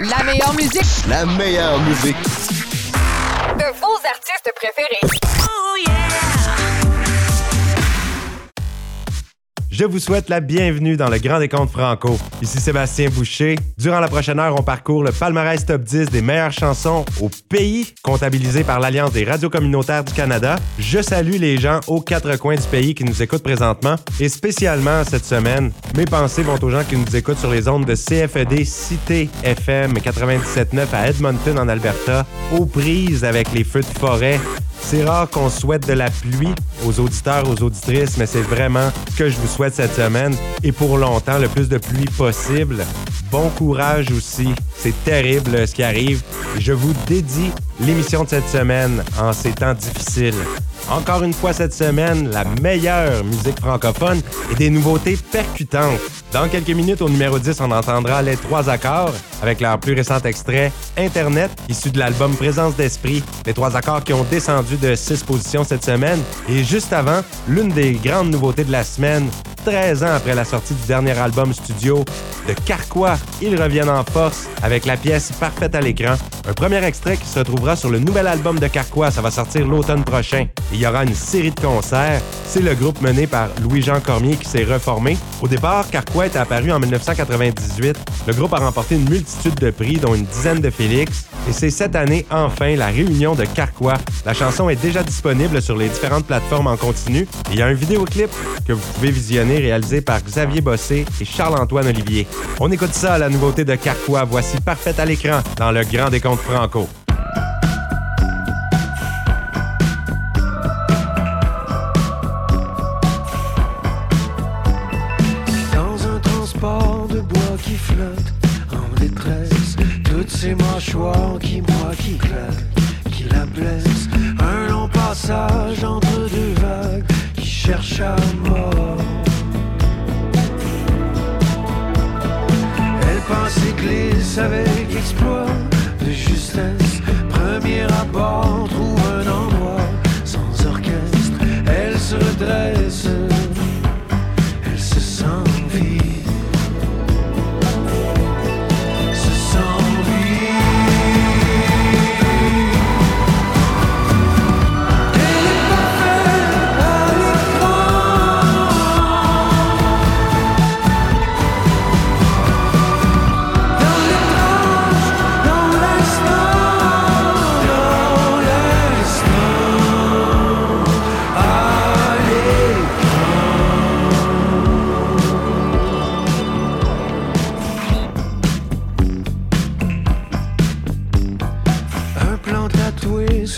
La meilleure musique. La meilleure musique. De vos artistes préférés. Je vous souhaite la bienvenue dans le Grand Décompte Franco. Ici Sébastien Boucher. Durant la prochaine heure, on parcourt le palmarès top 10 des meilleures chansons au pays, comptabilisé par l'Alliance des radios communautaires du Canada. Je salue les gens aux quatre coins du pays qui nous écoutent présentement et spécialement cette semaine, mes pensées vont aux gens qui nous écoutent sur les ondes de CFED Cité FM 97.9 à Edmonton en Alberta, aux prises avec les feux de forêt c'est rare qu'on souhaite de la pluie aux auditeurs, aux auditrices, mais c'est vraiment ce que je vous souhaite cette semaine et pour longtemps, le plus de pluie possible. Bon courage aussi. C'est terrible ce qui arrive. Je vous dédie l'émission de cette semaine en ces temps difficiles. Encore une fois cette semaine, la meilleure musique francophone et des nouveautés percutantes. Dans quelques minutes, au numéro 10, on entendra les trois accords avec leur plus récent extrait Internet, issu de l'album Présence d'esprit. Les trois accords qui ont descendu de six positions cette semaine. Et juste avant, l'une des grandes nouveautés de la semaine, 13 ans après la sortie du dernier album studio de Carquois, ils reviennent en force avec la pièce Parfaite à l'écran. Un premier extrait qui se retrouvera sur le nouvel album de Carquois, ça va sortir l'automne prochain. Il y aura une série de concerts. C'est le groupe mené par Louis-Jean Cormier qui s'est reformé. Au départ, Carquois est apparu en 1998. Le groupe a remporté une multitude de prix, dont une dizaine de Félix. Et c'est cette année, enfin, la réunion de Carquois. La chanson est déjà disponible sur les différentes plateformes en continu. il y a un vidéoclip que vous pouvez visionner réalisé par Xavier Bossé et Charles-Antoine Olivier. On écoute ça, la nouveauté de Carquois. Voici Parfaite à l'écran dans le Grand Décompte Franco.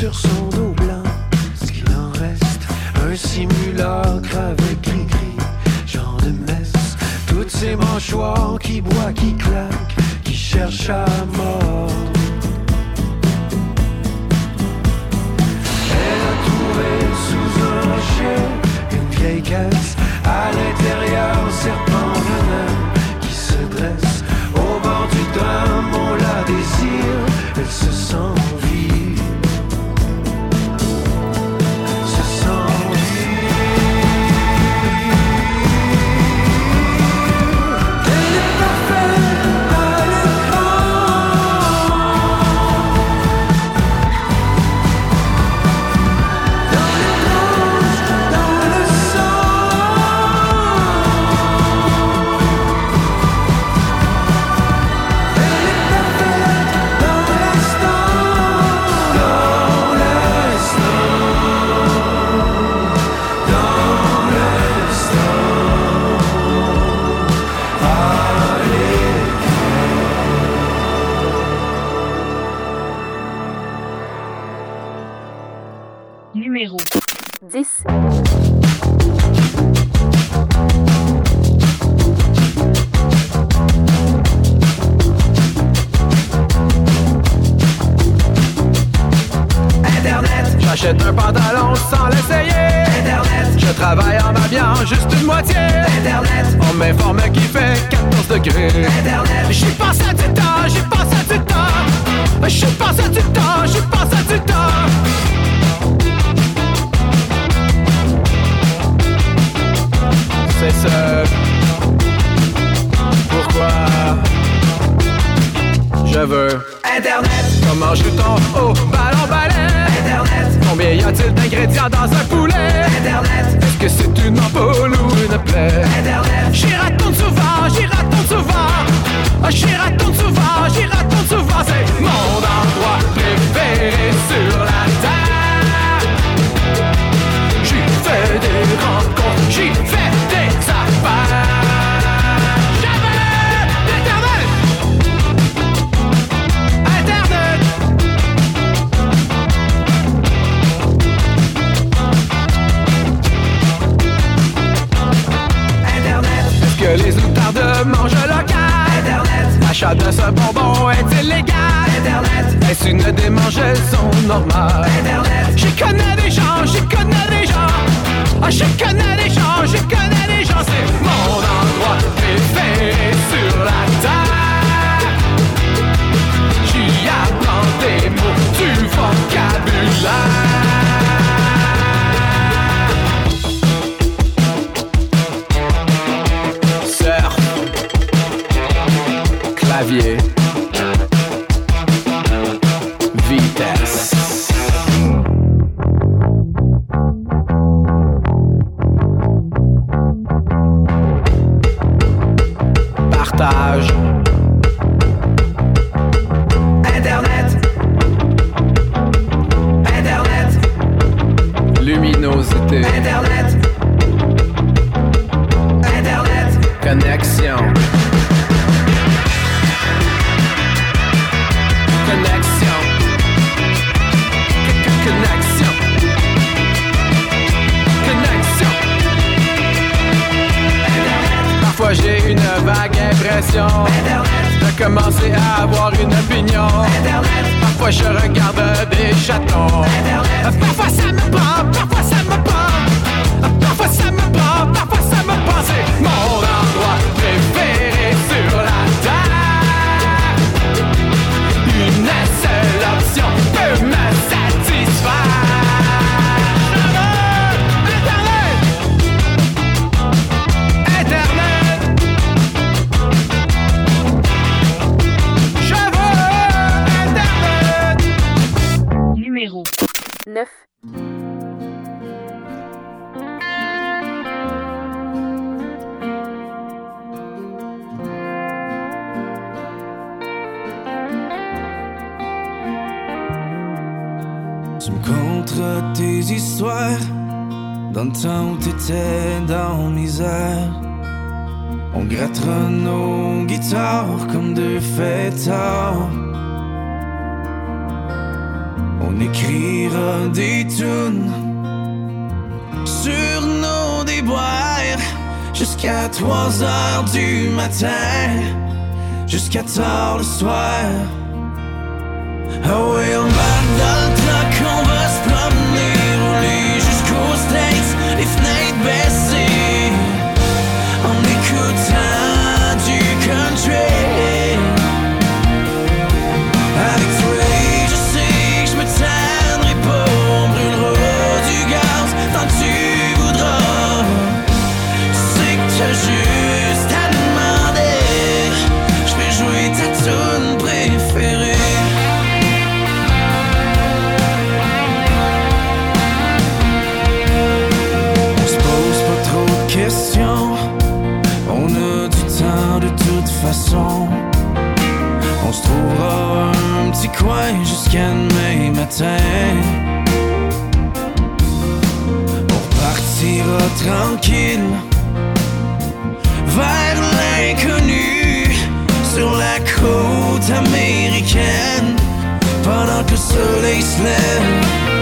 Sur son dos blanc, ce qu'il en reste, un simulacre avec gris-gris, genre de messe. Toutes ces mâchoires qui boit, qui claquent, qui cherchent à mort. des tunes sur nos déboires jusqu'à 3 heures du matin, jusqu'à tard le soir. Ah coin jusqu'à demain matin. On partira tranquille vers l'inconnu sur la côte américaine pendant que le soleil se lève.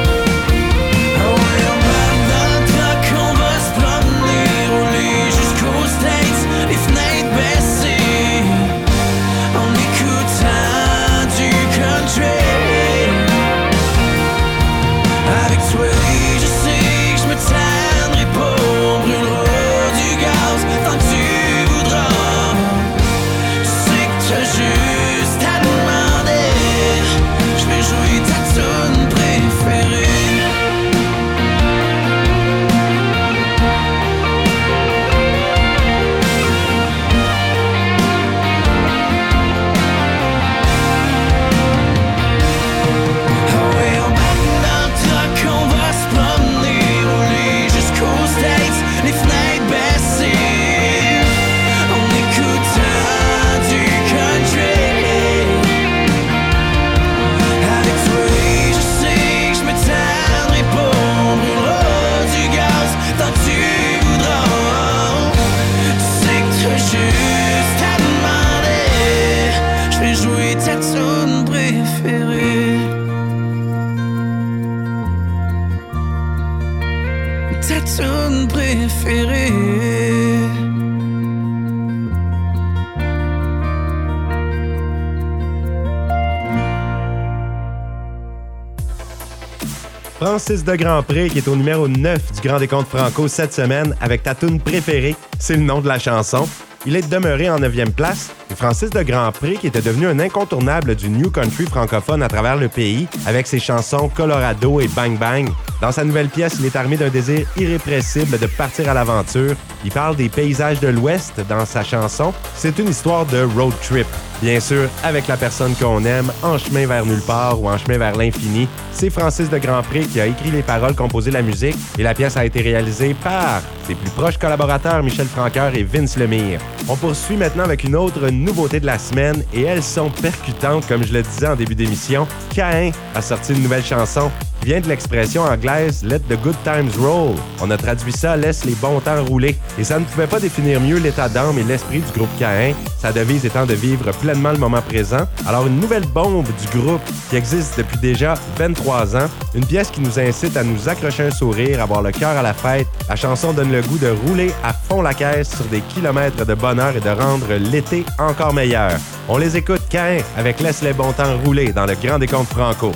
Francis de Grandpré qui est au numéro 9 du Grand Décompte Franco cette semaine avec ta tune préférée, c'est le nom de la chanson. Il est demeuré en 9e place. Francis de Grandpré, qui était devenu un incontournable du New Country francophone à travers le pays, avec ses chansons Colorado et Bang Bang. Dans sa nouvelle pièce, il est armé d'un désir irrépressible de partir à l'aventure. Il parle des paysages de l'Ouest dans sa chanson. C'est une histoire de road trip. Bien sûr, avec la personne qu'on aime, en chemin vers nulle part ou en chemin vers l'infini. C'est Francis de Grandpré qui a écrit les paroles, composé la musique, et la pièce a été réalisée par ses plus proches collaborateurs Michel Franqueur et Vince Lemire. On poursuit maintenant avec une autre nouveauté de la semaine, et elles sont percutantes, comme je le disais en début d'émission. Cain a sorti une nouvelle chanson vient de l'expression anglaise Let the good times roll. On a traduit ça Laisse les bons temps rouler. Et ça ne pouvait pas définir mieux l'état d'âme et l'esprit du groupe Cain, sa devise étant de vivre pleinement le moment présent. Alors une nouvelle bombe du groupe qui existe depuis déjà 23 ans, une pièce qui nous incite à nous accrocher un sourire, avoir le cœur à la fête. La chanson donne le goût de rouler à fond la caisse sur des kilomètres de bonheur et de rendre l'été encore meilleur. On les écoute Cain avec Laisse les bons temps rouler dans le Grand Décompte Franco.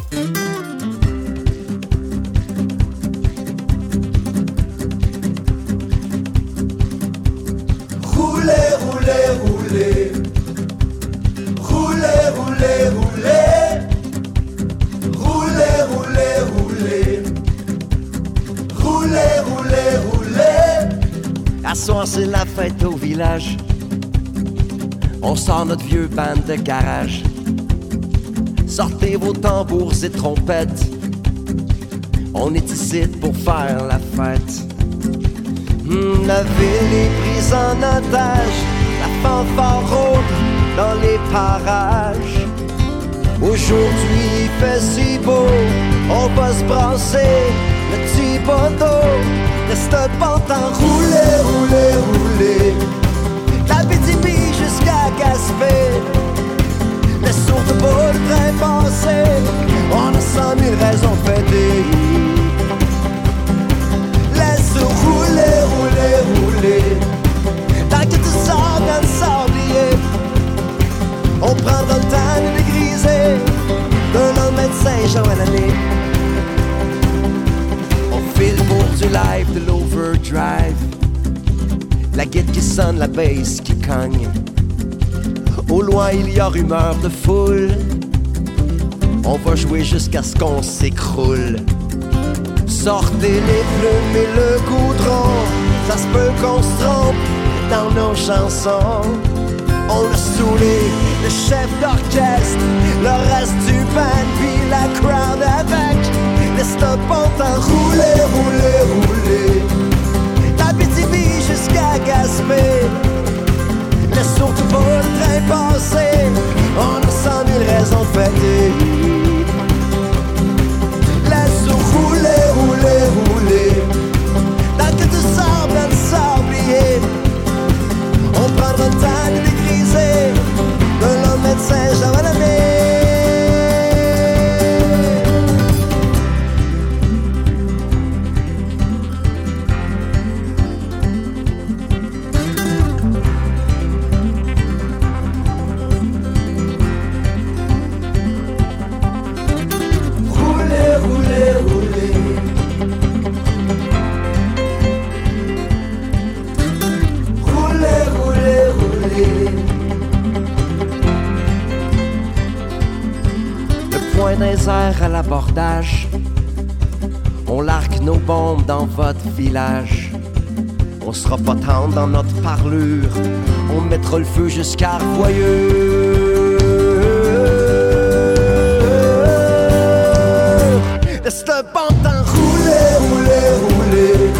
Notre vieux band de garage. Sortez vos tambours et trompettes. On est ici pour faire la fête. Hmm, la ville est prise en otage. La fanfare rôde dans les parages. Aujourd'hui, il fait si beau. On va se brasser le petit bateau. Reste pas en Roulez, roulez, roulez. Gaspé. Laisse surtout pas le train passer. On a cent mille raisons de. Laisse rouler, rouler, rouler. Tant que tu sors dans le sablier, on prendra le temps de les griser. De l'homme de Saint-Jean à l'année. On file pour du live de l'overdrive. La guide qui sonne, la bass qui cogne. Au loin, il y a rumeur de foule. On va jouer jusqu'à ce qu'on s'écroule. Sortez les plumes et le goudron. Ça se peut qu'on se trompe dans nos chansons. On a saoulé le chef d'orchestre, le reste du band, puis la crowd avec. Bon temps rouler, rouler, rouler. La BTB jusqu'à Gaspé. Laisse surtout pas le train passer. On a cent mille raisons de fêter. Laisse rouler, rouler, rouler. Tant que tu dans le sablier, on prendra le temps de les griser. De l'homme médecin, j'en vais Des airs à l'abordage. On largue nos bombes dans votre village. On sera pas dans notre parlure. On mettra le feu jusqu'à Royeux. Laisse le temps rouler, rouler, rouler.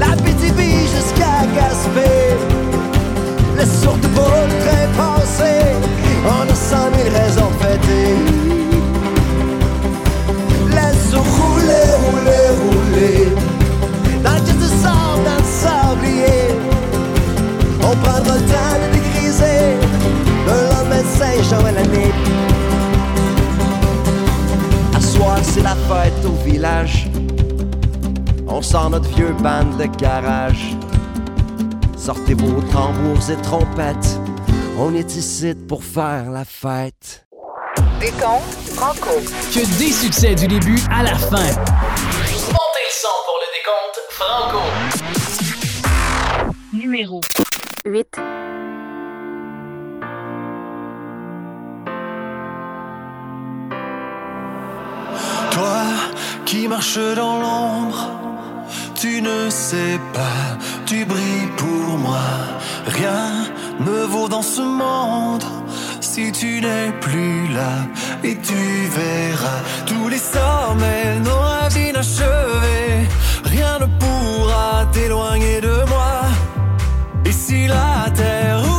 La BTB jusqu'à Gaspé. Laisse surtout le train passer. On a cent mille raisons de fête au village. On sort notre vieux band de garage. Sortez vos tambours et trompettes. On est ici pour faire la fête. Décompte Franco. Que des succès du début à la fin. Montez le son pour le décompte Franco. Numéro 8. Qui marches dans l'ombre, tu ne sais pas, tu brilles pour moi. Rien ne vaut dans ce monde si tu n'es plus là. Et tu verras tous les sommets, nos rêves inachevés. Rien ne pourra t'éloigner de moi. Et si la terre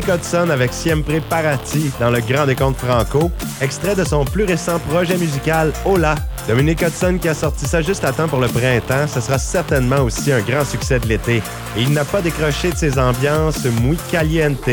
Dominique Hudson avec Siempre Parati dans le Grand Décompte Franco, extrait de son plus récent projet musical Hola. Dominique Hudson qui a sorti ça juste à temps pour le printemps, ce sera certainement aussi un grand succès de l'été. Et il n'a pas décroché de ses ambiances muy caliente.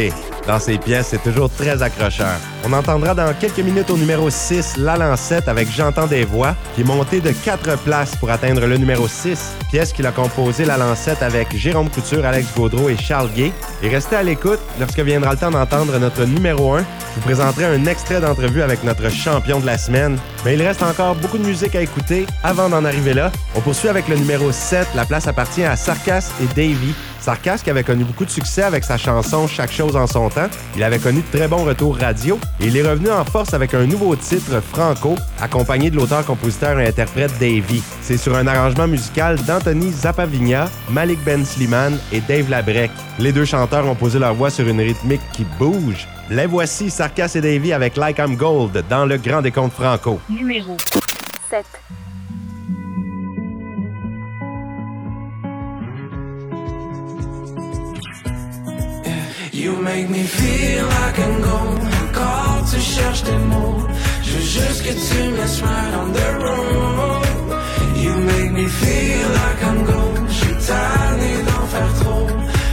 Dans ses pièces, c'est toujours très accrocheur. On entendra dans quelques minutes au numéro 6 La Lancette avec J'entends des voix, qui est monté de 4 places pour atteindre le numéro 6, pièce qu'il a composée La Lancette avec Jérôme Couture, Alex Gaudreau et Charles Gay. Et restez à l'écoute, lorsque viendra le temps d'entendre notre numéro 1, je vous présenterai un extrait d'entrevue avec notre champion de la semaine. Mais il reste encore beaucoup de musique à écouter avant d'en arriver là. On poursuit avec le numéro 7, la place appartient à Sarkas et Davy. Sarkas qui avait connu beaucoup de succès avec sa chanson Chaque chose en son temps. Il avait connu de très bons retours radio il est revenu en force avec un nouveau titre, Franco, accompagné de l'auteur, compositeur et interprète Davy. C'est sur un arrangement musical d'Anthony Zapavigna, Malik Ben Sliman et Dave Labrec. Les deux chanteurs ont posé leur voix sur une rythmique qui bouge. Les voici, Sarkas et Davy avec Like I'm Gold dans le Grand Décompte Franco. Numéro 7. You make me feel like I'm gone Encore tu cherches des mots. Je veux juste que tu me laisses right on the road. You make me feel like I'm gone. J'suis tanné d'en faire trop.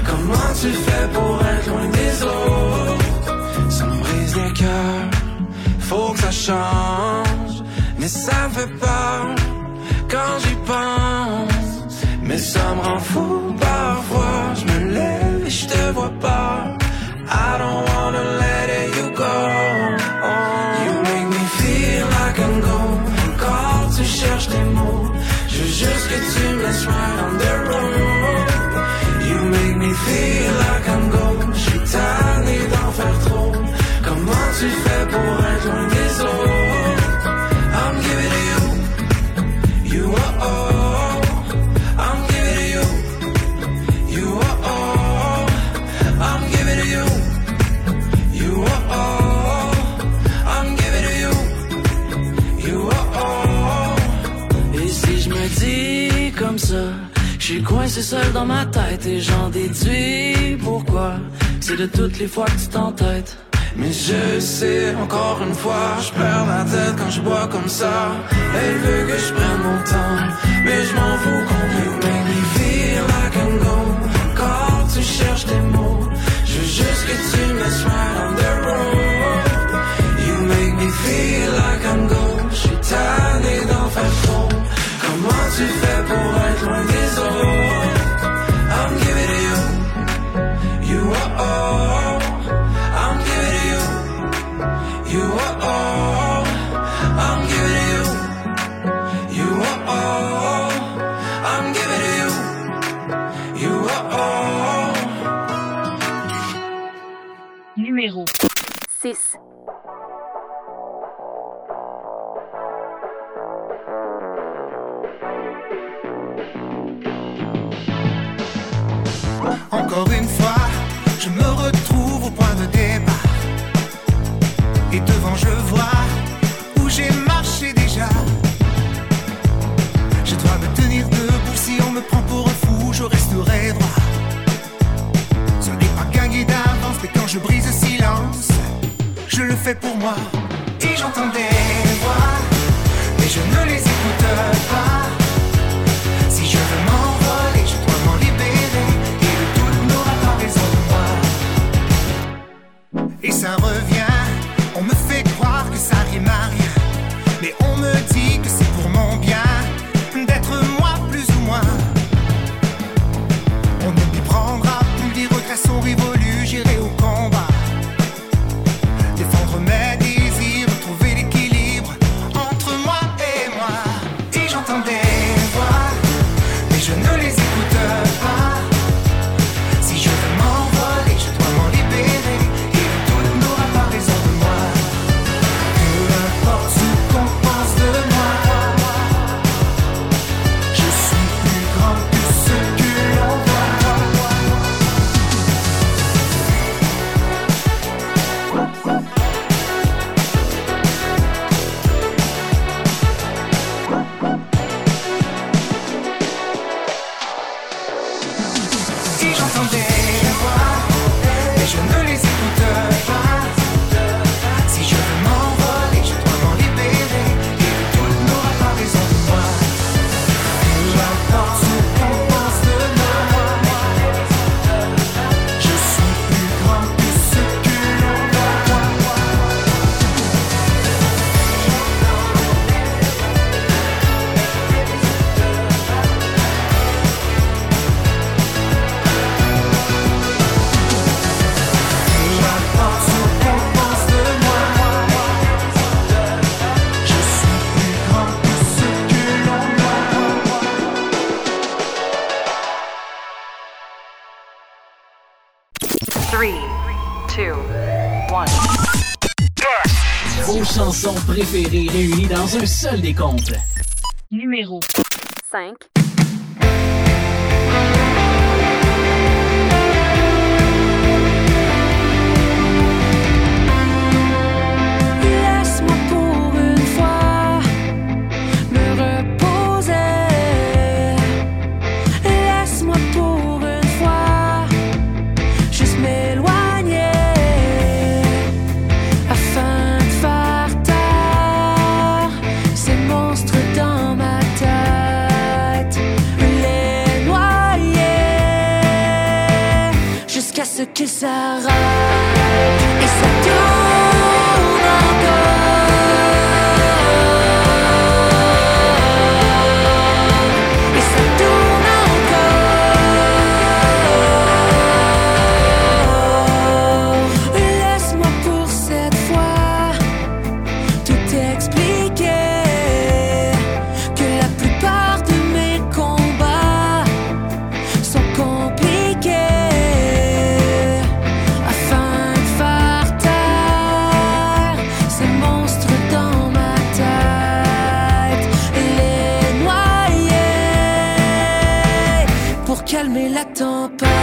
Comment tu fais pour être loin des autres? Ça me brise le cœur. Faut que ça change. Mais ça me fait peur Quand j'y pense. Mais ça me rend fou parfois. Je me lève et je te vois pas. I don't wanna juste que tu me laisses right on the road. You make me feel like I'm gold. J'suis tanné d'en faire trop. Comment tu fais pour être loin? de toutes les fois que tu t'entêtes. Mais je sais, encore une fois, je perds la tête quand je bois comme ça. Elle veut que je prenne mon temps, mais je m'en fous quand you make me feel like I'm gone. Quand tu cherches tes mots, je veux juste que tu me préférés réunis dans un seul décompte. Numéro 5 jusqu'à ce que ça et. attends pas.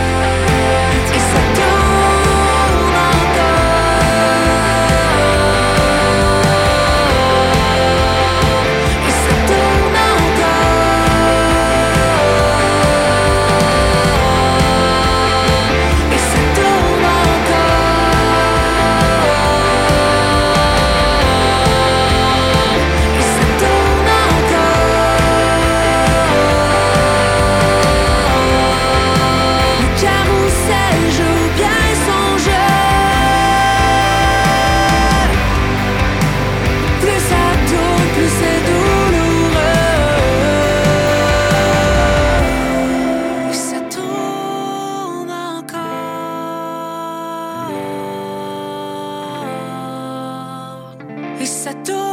Ça tourne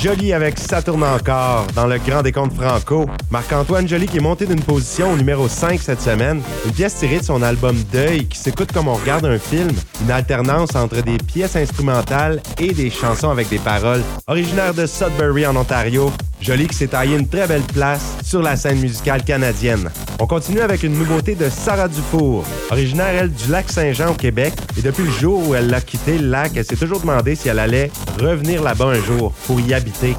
Jolie avec Ça encore dans le Grand Décompte Franco. Marc-Antoine Joly qui est monté d'une position au numéro 5 cette semaine. Une pièce tirée de son album Deuil qui s'écoute comme on regarde un film. Une alternance entre des pièces instrumentales et des chansons avec des paroles. Originaire de Sudbury en Ontario, Jolie qui s'est taillé une très belle place sur la scène musicale canadienne. On continue avec une nouveauté de Sarah Dufour. Originaire, elle, du lac Saint-Jean au Québec. Et depuis le jour où elle a quitté le lac, elle s'est toujours demandé si elle allait revenir là-bas un jour pour y habiter.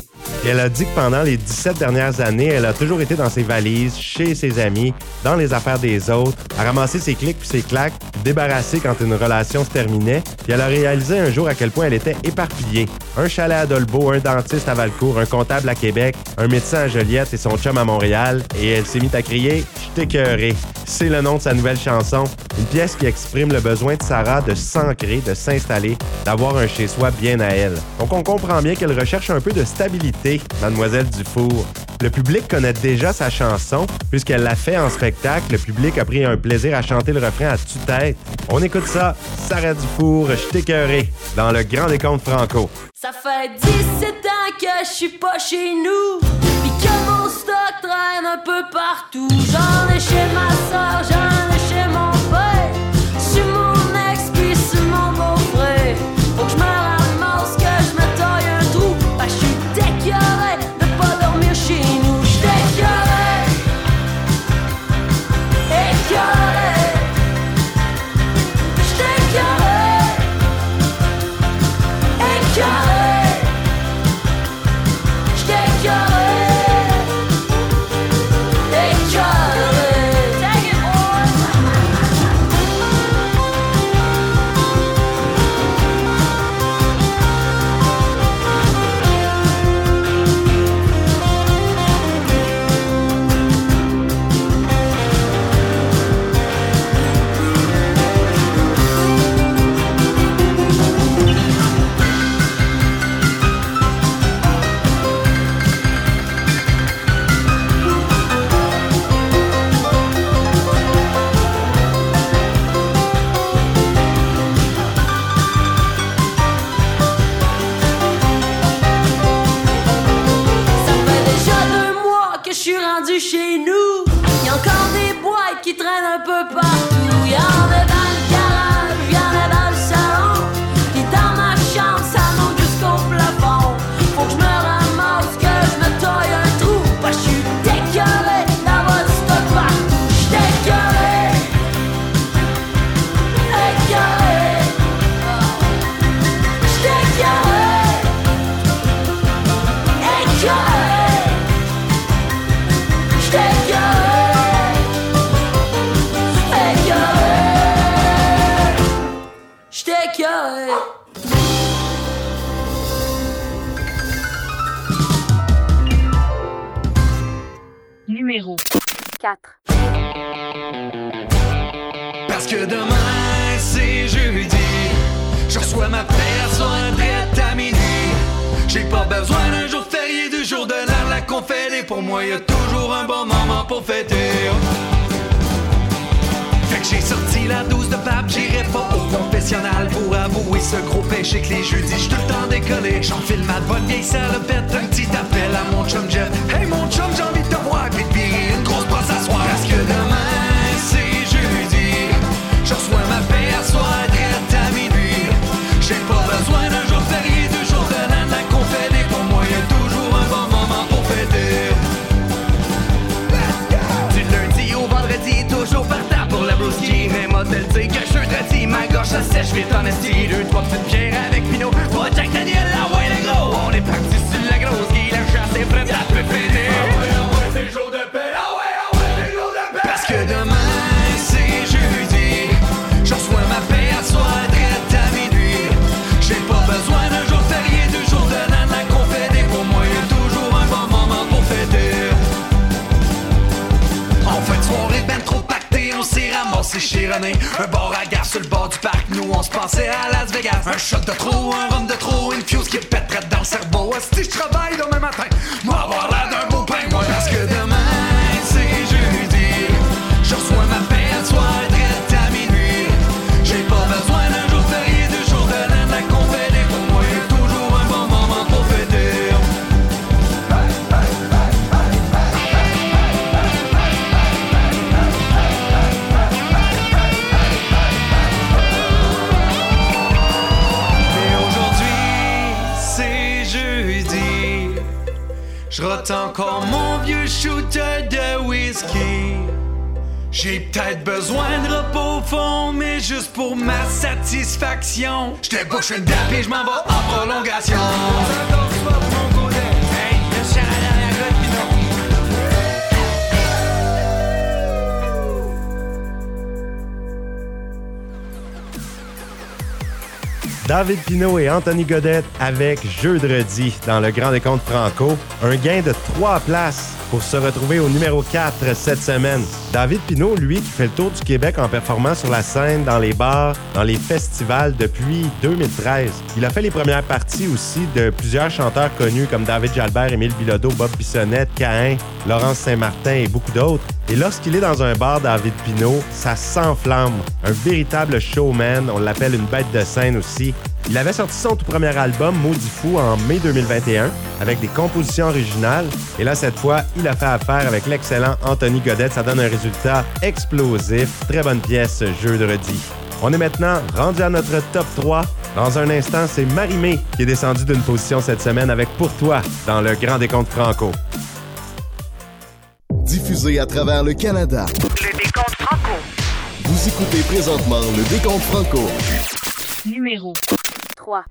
Elle a dit que pendant les 17 dernières années, elle a toujours été dans ses valises, chez ses amis, dans les affaires des autres, à ramasser ses clics puis ses claques, débarrasser quand une relation se terminait. Puis elle a réalisé un jour à quel point elle était éparpillée. Un chalet à Dolbeau, un dentiste à Valcourt, un comptable à Québec, un médecin à Joliette et son chum à Montréal. Et elle s'est mise à crier « Je t'écœuré ». C'est le nom de sa nouvelle chanson. Une pièce qui exprime le besoin de Sarah de s'ancrer, de s'installer, d'avoir un chez-soi bien à elle. Donc on comprend bien qu'elle recherche un peu de stabilité, Mademoiselle Dufour. Le public connaît déjà sa chanson, puisqu'elle l'a fait en spectacle. Le public a pris un plaisir à chanter le refrain à tue-tête. On écoute ça, Sarah Dufour, Je t'écœuré, dans le Grand Décompte Franco. Ça fait 17 ans que je suis pas chez nous Pis que mon stock traîne un peu partout J'en ai chez ma soeur, j'en ai la douce de pape, j'irai pas au confessionnal Pour avouer ce gros péché que les jeudis j'suis tout le temps décollé. J'enfile ma bonne vieille salopette, un petit appel à mon chum Jeff. Hey mon chum j'ai envie de te voir, puis une grosse brosse à soir traité, ma gorge ça sèche vite en esti Deux, trois petites bières avec Pinot, Un bar à gare sur le bord du parc, nous on se pensait à Las Vegas. Un shot de trop, un rhum de trop, une fuse qui pèterait dans le cerveau. Si je travaille demain matin, moi Je encore mon vieux shooter de whisky. J'ai peut-être besoin de repos au fond, mais juste pour ma satisfaction. Je te bouche une date et je m'en vais en prolongation. David Pinault et Anthony Godette avec Jeudi dans le Grand Décompte Franco. Un gain de trois places pour se retrouver au numéro 4 cette semaine. David Pinault, lui, qui fait le tour du Québec en performant sur la scène, dans les bars, dans les festivals depuis 2013. Il a fait les premières parties aussi de plusieurs chanteurs connus comme David Jalbert, Émile Bilodeau, Bob Bissonnette, Caïn, Laurence Saint-Martin et beaucoup d'autres. Et lorsqu'il est dans un bar, David Pinault, ça s'enflamme. Un véritable showman, on l'appelle une bête de scène aussi. Il avait sorti son tout premier album, Maudit Fou, en mai 2021, avec des compositions originales. Et là, cette fois, il a fait affaire avec l'excellent Anthony Godette. Ça donne un résultat explosif. Très bonne pièce, jeudi. On est maintenant rendu à notre top 3. Dans un instant, c'est Marimé qui est descendu d'une position cette semaine avec Pour toi dans le Grand Décompte Franco. Diffusé à travers le Canada. Le décompte franco. Vous écoutez présentement le Décompte Franco. Numéro 3.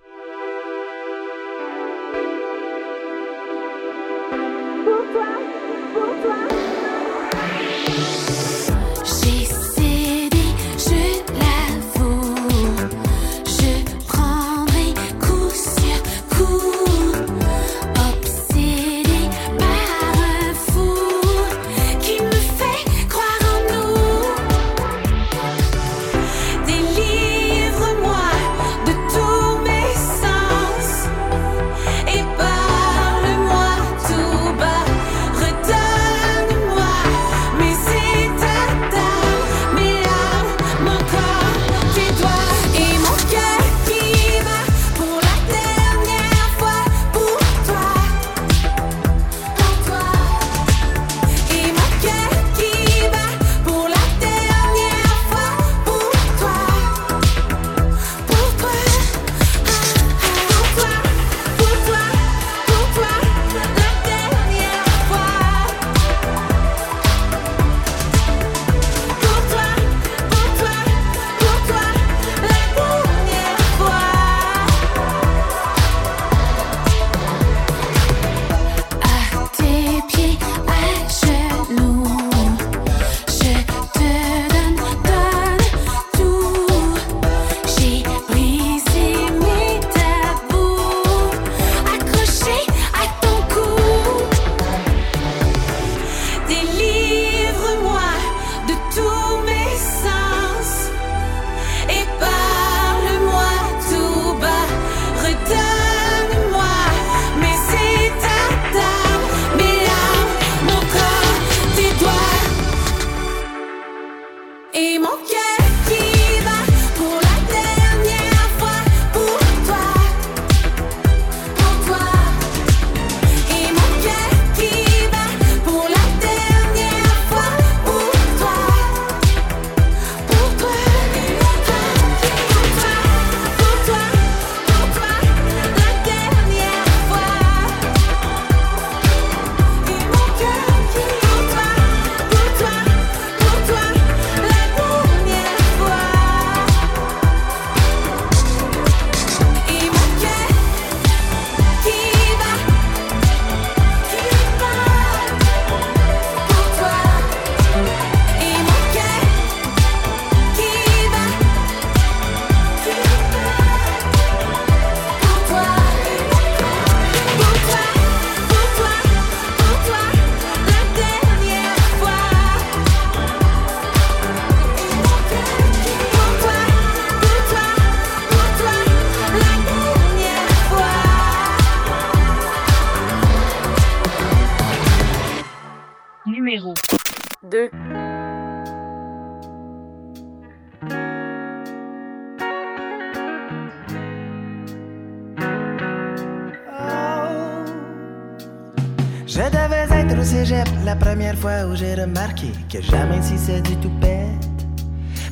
J'ai remarqué que jamais si c'est du tout bête.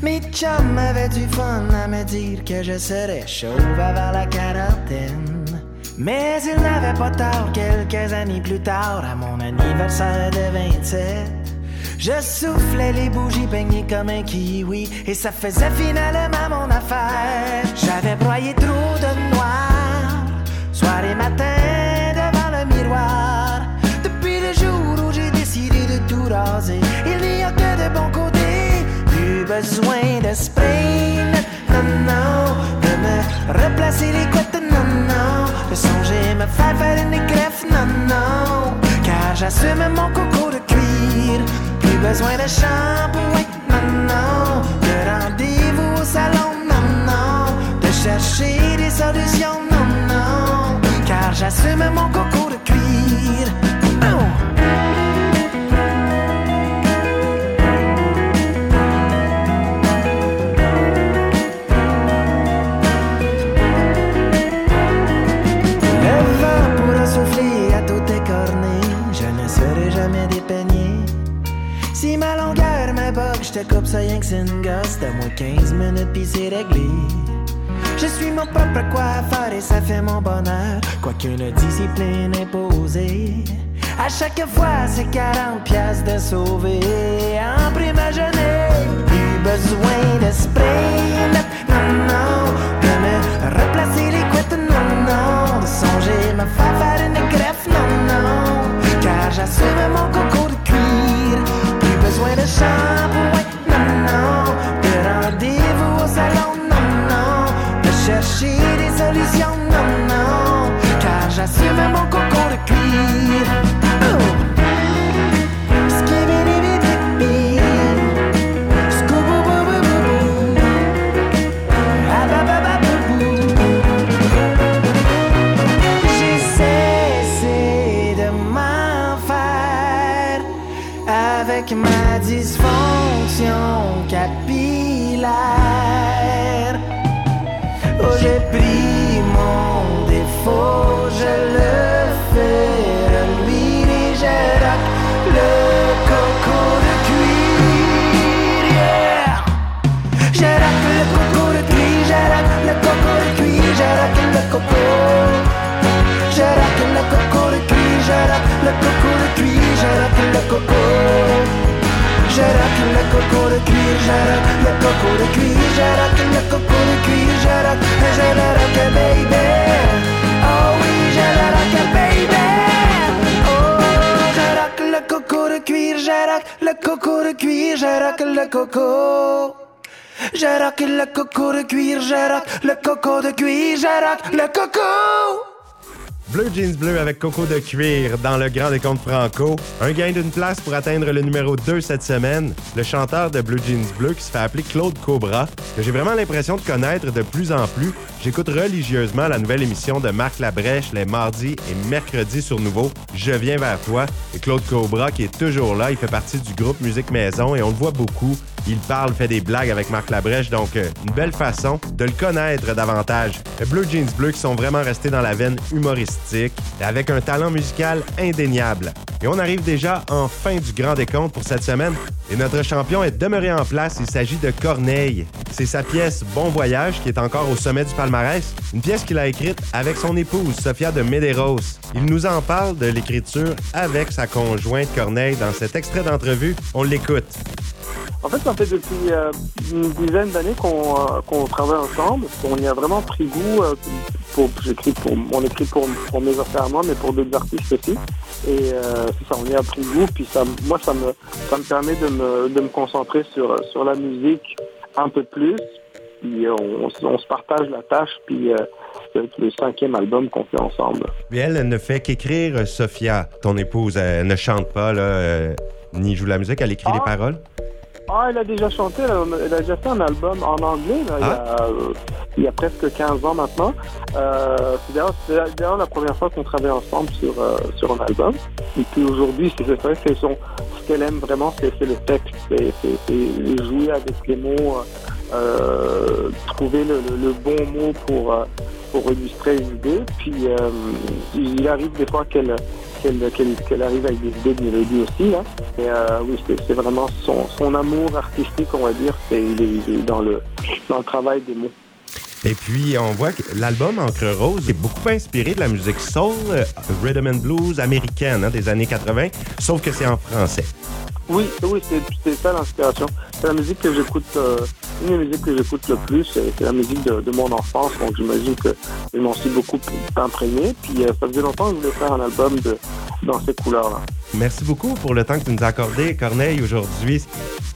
Mes chums avaient du fun à me dire que je serais chauve avant la quarantaine. Mais ils n'avaient pas tort quelques années plus tard, à mon anniversaire de 27. Je soufflais les bougies peignées comme un kiwi et ça faisait finalement mon affaire. J'avais broyé trop de noir, soir et matin besoin de spray, non, non, de me replacer les couettes, non, non, de songer me faire faire une greffe, non, non, car j'assume mon coco de cuir. Plus besoin de shampoing, non, non, de rendez-vous au salon, non, non, de chercher des solutions, non, non, car j'assume mon coco mon propre coiffeur et ça fait mon bonheur, quoiqu'une discipline imposée. À chaque fois, c'est 40 piastres de sauver en prime à. Plus besoin de spray, non, non, de me replacer les couettes, non, non, de songer me faire faire une greffe, non, non, car j'assume mon coco de cuir. Plus besoin de shampoing, coco. Rock le coco de cuir, rock le coco de cuir, rock le coco de cuir, rock, je le rock baby. Oh oui, je le rock baby. Oh, rock le coco de cuir, rock le coco de cuir, rock le coco. Rock le coco de cuir, rock le coco de cuir, rock le coco. Bleu Jeans Bleu avec Coco de cuir dans le Grand Décompte Franco. Un gain d'une place pour atteindre le numéro 2 cette semaine. Le chanteur de Blue Jeans Bleu qui se fait appeler Claude Cobra, que j'ai vraiment l'impression de connaître de plus en plus. J'écoute religieusement la nouvelle émission de Marc Labrèche les mardis et mercredis sur Nouveau. Je viens vers toi. Et Claude Cobra qui est toujours là, il fait partie du groupe Musique Maison et on le voit beaucoup. Il parle, fait des blagues avec Marc Labrèche, donc euh, une belle façon de le connaître davantage. Les Blue Jeans Bleu qui sont vraiment restés dans la veine humoristique, et avec un talent musical indéniable. Et on arrive déjà en fin du grand décompte pour cette semaine. Et notre champion est demeuré en place. Il s'agit de Corneille. C'est sa pièce Bon Voyage qui est encore au sommet du Une pièce qu'il a écrite avec son épouse, Sophia de Medeiros. Il nous en parle de l'écriture avec sa conjointe Corneille dans cet extrait d'entrevue. On l'écoute. En fait, ça fait depuis euh, une dizaine d'années qu'on euh, qu'on travaille ensemble. On y a vraiment pris goût. euh, pour, on écrit pour, pour mes affaires à moi, mais pour d'autres artistes aussi. Et ça, on y a pris goût. Puis ça, moi, ça me, ça me permet de me, de me concentrer sur, sur la musique un peu plus. Puis euh, on, se partage la tâche. Puis euh, c'est le cinquième album qu'on fait ensemble. Mais elle, elle ne fait qu'écrire, Sophia, ton épouse. Elle ne chante pas, là, euh, ni joue la musique, elle écrit les paroles? Ah, elle a déjà chanté, elle a, elle a déjà fait un album en anglais, là, il, y a, euh, il y a presque 15 ans maintenant. Euh, c'est d'ailleurs- la première fois qu'on travaille ensemble sur, euh, sur un album. Et puis aujourd'hui, c'est vrai que c'est son, ce qu'elle aime vraiment, c'est le texte, c'est jouer avec les mots, euh, trouver le, le- le bon mot pour, euh, pour illustrer une idée. Puis euh, il arrive des fois qu'elle qu'elle qu'elle arrive avec des idées de mélodie aussi. Et euh, oui, c'est vraiment son, son amour artistique, on va dire, c'est il il est dans le, dans le travail des mots. Et puis, on voit que l'album Encre Rose est beaucoup inspiré de la musique soul, euh, rhythm and blues américaine hein, des années 80, sauf que c'est en français. Oui, oui, c'est ça l'inspiration. C'est la musique que j'écoute, euh, une des musiques que j'écoute le plus, c'est la musique de, mon enfance, donc j'imagine que je m'en suis beaucoup imprégné. Puis euh, ça faisait longtemps que je voulais faire un album dans ces couleurs-là. Merci beaucoup pour le temps que tu nous as accordé, Corneille, aujourd'hui.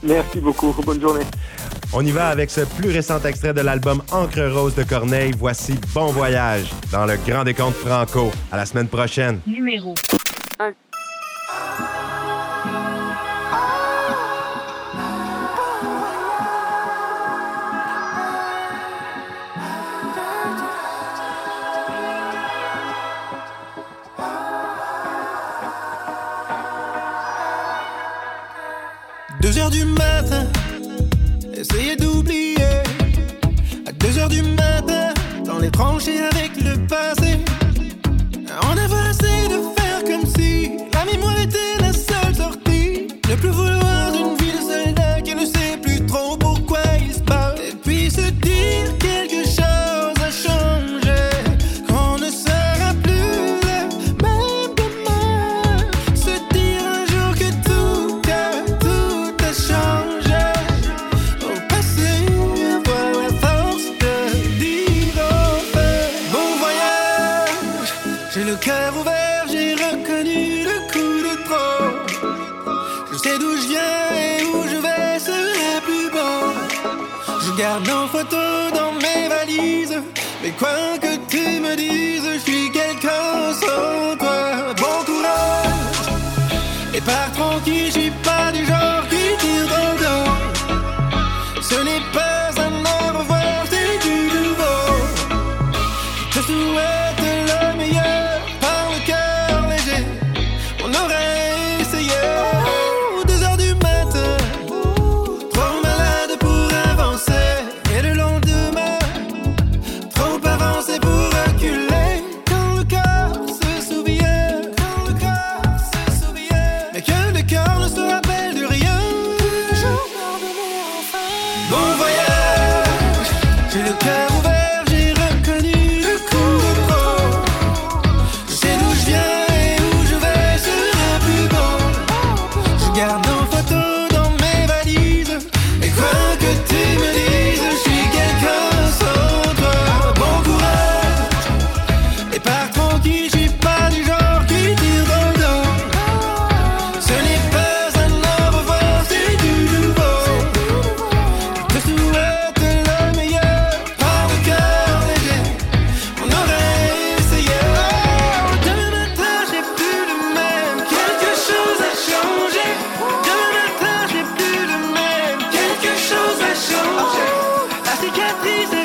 Merci beaucoup. Bonne journée. On y va avec ce plus récent extrait de l'album Encre Rose de Corneille. Voici Bon Voyage dans le Grand Décompte Franco. À la semaine prochaine. Numéro Je garde en photo dans mes valises. Mais quoi que tu me dises, je suis quelqu'un sans toi. Bon courage et pars tranquille, j'y pas. parties.